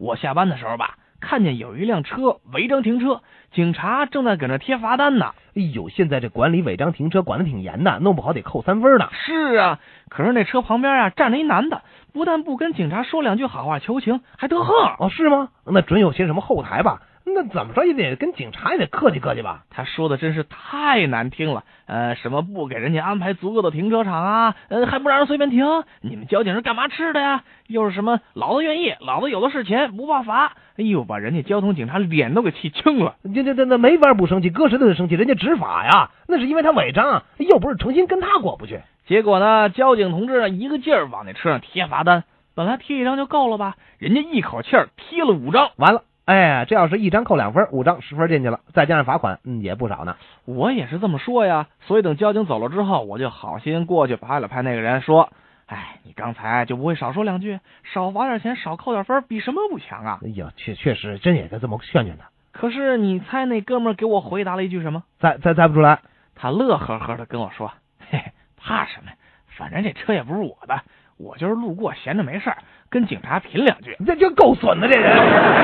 我下班的时候吧，看见有一辆车违章停车，警察正在搁那贴罚单呢。哎呦，现在这管理违章停车管的挺严的，弄不好得扣三分呢。是啊，可是那车旁边啊站着一男的，不但不跟警察说两句好话求情，还得横。哦，是吗？那准有些什么后台吧？那怎么着也得跟警察也得客气客气吧？他说的真是太难听了，呃，什么不给人家安排足够的停车场啊，呃，还不让人随便停？你们交警是干嘛吃的呀？又是什么老子愿意，老子有的是钱，不怕罚？哎呦，把人家交通警察脸都给气青了。这这这那没法不生气，搁谁都得生气，人家执法呀，那是因为他违章，又不是诚心跟他过不去。结果呢，交警同志一个劲儿往那车上贴罚单，本来贴一张就够了吧，人家一口气儿贴了五张，完了。哎，这要是一张扣两分，五张十分进去了，再加上罚款，嗯，也不少呢。我也是这么说呀，所以等交警走了之后，我就好心过去拍了拍那个人，说：“哎，你刚才就不会少说两句，少罚点钱，少扣点分，比什么不强啊？”哎呀，确确实真也该这么劝劝他。可是你猜那哥们给我回答了一句什么？猜猜猜不出来。他乐呵呵的跟我说：“嘿，嘿怕什么？反正这车也不是我的，我就是路过，闲着没事儿，跟警察贫两句。”这就够损的，这人。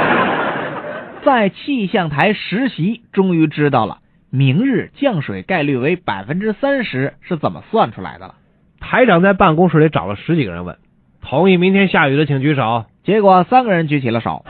在气象台实习，终于知道了明日降水概率为百分之三十是怎么算出来的了。台长在办公室里找了十几个人问，同意明天下雨的请举手。结果三个人举起了手。